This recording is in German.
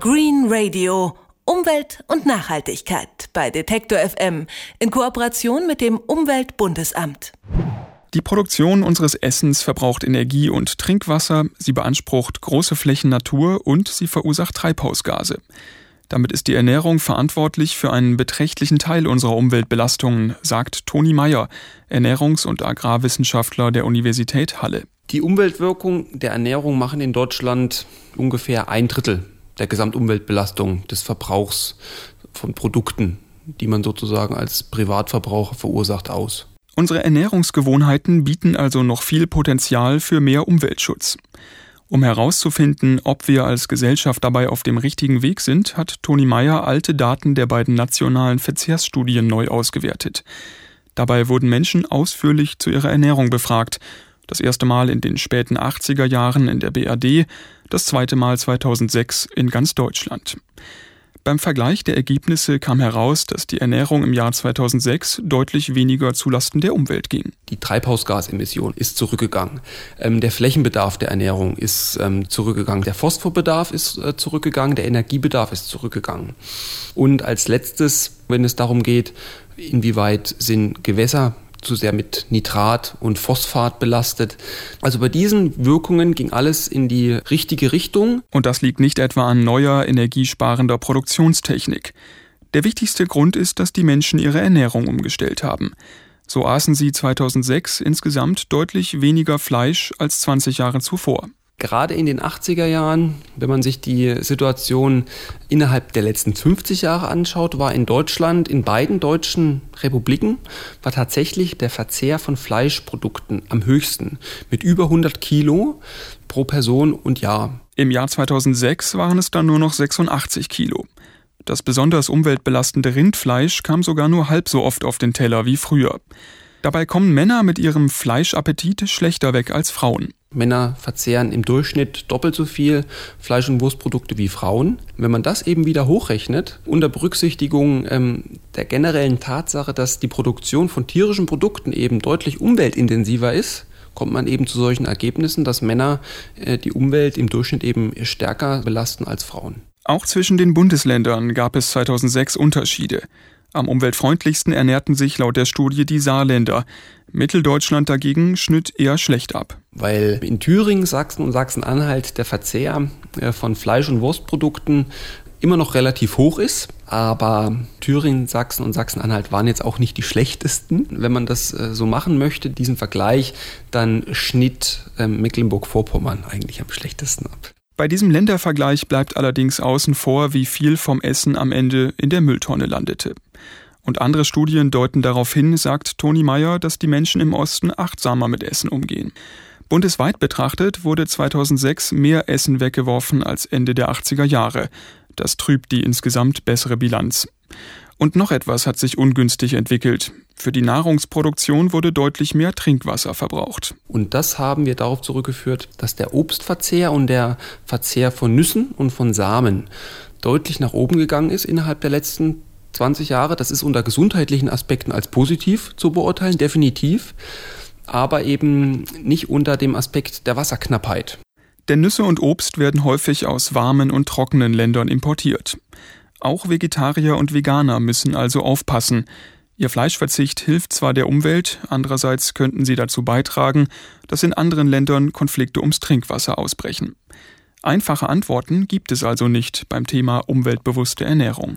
Green Radio Umwelt und Nachhaltigkeit bei Detektor FM in Kooperation mit dem Umweltbundesamt. Die Produktion unseres Essens verbraucht Energie und Trinkwasser, sie beansprucht große Flächen Natur und sie verursacht Treibhausgase. Damit ist die Ernährung verantwortlich für einen beträchtlichen Teil unserer Umweltbelastungen, sagt Toni Meyer, Ernährungs- und Agrarwissenschaftler der Universität Halle. Die Umweltwirkung der Ernährung machen in Deutschland ungefähr ein Drittel der Gesamtumweltbelastung des Verbrauchs von Produkten, die man sozusagen als Privatverbraucher verursacht, aus. Unsere Ernährungsgewohnheiten bieten also noch viel Potenzial für mehr Umweltschutz. Um herauszufinden, ob wir als Gesellschaft dabei auf dem richtigen Weg sind, hat Toni Meyer alte Daten der beiden nationalen Verzehrsstudien neu ausgewertet. Dabei wurden Menschen ausführlich zu ihrer Ernährung befragt. Das erste Mal in den späten 80er Jahren in der BRD, das zweite Mal 2006 in ganz Deutschland. Beim Vergleich der Ergebnisse kam heraus, dass die Ernährung im Jahr 2006 deutlich weniger zulasten der Umwelt ging. Die Treibhausgasemission ist zurückgegangen. Ähm, der Flächenbedarf der Ernährung ist ähm, zurückgegangen. Der Phosphorbedarf ist äh, zurückgegangen. Der Energiebedarf ist zurückgegangen. Und als letztes, wenn es darum geht, inwieweit sind Gewässer zu sehr mit Nitrat und Phosphat belastet. Also bei diesen Wirkungen ging alles in die richtige Richtung. Und das liegt nicht etwa an neuer, energiesparender Produktionstechnik. Der wichtigste Grund ist, dass die Menschen ihre Ernährung umgestellt haben. So aßen sie 2006 insgesamt deutlich weniger Fleisch als 20 Jahre zuvor. Gerade in den 80er Jahren, wenn man sich die Situation innerhalb der letzten 50 Jahre anschaut, war in Deutschland, in beiden deutschen Republiken, war tatsächlich der Verzehr von Fleischprodukten am höchsten, mit über 100 Kilo pro Person und Jahr. Im Jahr 2006 waren es dann nur noch 86 Kilo. Das besonders umweltbelastende Rindfleisch kam sogar nur halb so oft auf den Teller wie früher. Dabei kommen Männer mit ihrem Fleischappetit schlechter weg als Frauen. Männer verzehren im Durchschnitt doppelt so viel Fleisch- und Wurstprodukte wie Frauen. Wenn man das eben wieder hochrechnet, unter Berücksichtigung ähm, der generellen Tatsache, dass die Produktion von tierischen Produkten eben deutlich umweltintensiver ist, kommt man eben zu solchen Ergebnissen, dass Männer äh, die Umwelt im Durchschnitt eben stärker belasten als Frauen. Auch zwischen den Bundesländern gab es 2006 Unterschiede. Am umweltfreundlichsten ernährten sich laut der Studie die Saarländer. Mitteldeutschland dagegen schnitt eher schlecht ab. Weil in Thüringen, Sachsen und Sachsen-Anhalt der Verzehr äh, von Fleisch- und Wurstprodukten immer noch relativ hoch ist, aber Thüringen, Sachsen und Sachsen-Anhalt waren jetzt auch nicht die schlechtesten. Wenn man das äh, so machen möchte, diesen Vergleich, dann schnitt ähm, Mecklenburg-Vorpommern eigentlich am schlechtesten ab. Bei diesem Ländervergleich bleibt allerdings außen vor, wie viel vom Essen am Ende in der Mülltonne landete. Und andere Studien deuten darauf hin, sagt Toni Meyer, dass die Menschen im Osten achtsamer mit Essen umgehen. Bundesweit betrachtet wurde 2006 mehr Essen weggeworfen als Ende der 80er Jahre. Das trübt die insgesamt bessere Bilanz. Und noch etwas hat sich ungünstig entwickelt. Für die Nahrungsproduktion wurde deutlich mehr Trinkwasser verbraucht. Und das haben wir darauf zurückgeführt, dass der Obstverzehr und der Verzehr von Nüssen und von Samen deutlich nach oben gegangen ist innerhalb der letzten 20 Jahre. Das ist unter gesundheitlichen Aspekten als positiv zu beurteilen, definitiv, aber eben nicht unter dem Aspekt der Wasserknappheit. Denn Nüsse und Obst werden häufig aus warmen und trockenen Ländern importiert. Auch Vegetarier und Veganer müssen also aufpassen. Ihr Fleischverzicht hilft zwar der Umwelt, andererseits könnten sie dazu beitragen, dass in anderen Ländern Konflikte ums Trinkwasser ausbrechen. Einfache Antworten gibt es also nicht beim Thema umweltbewusste Ernährung.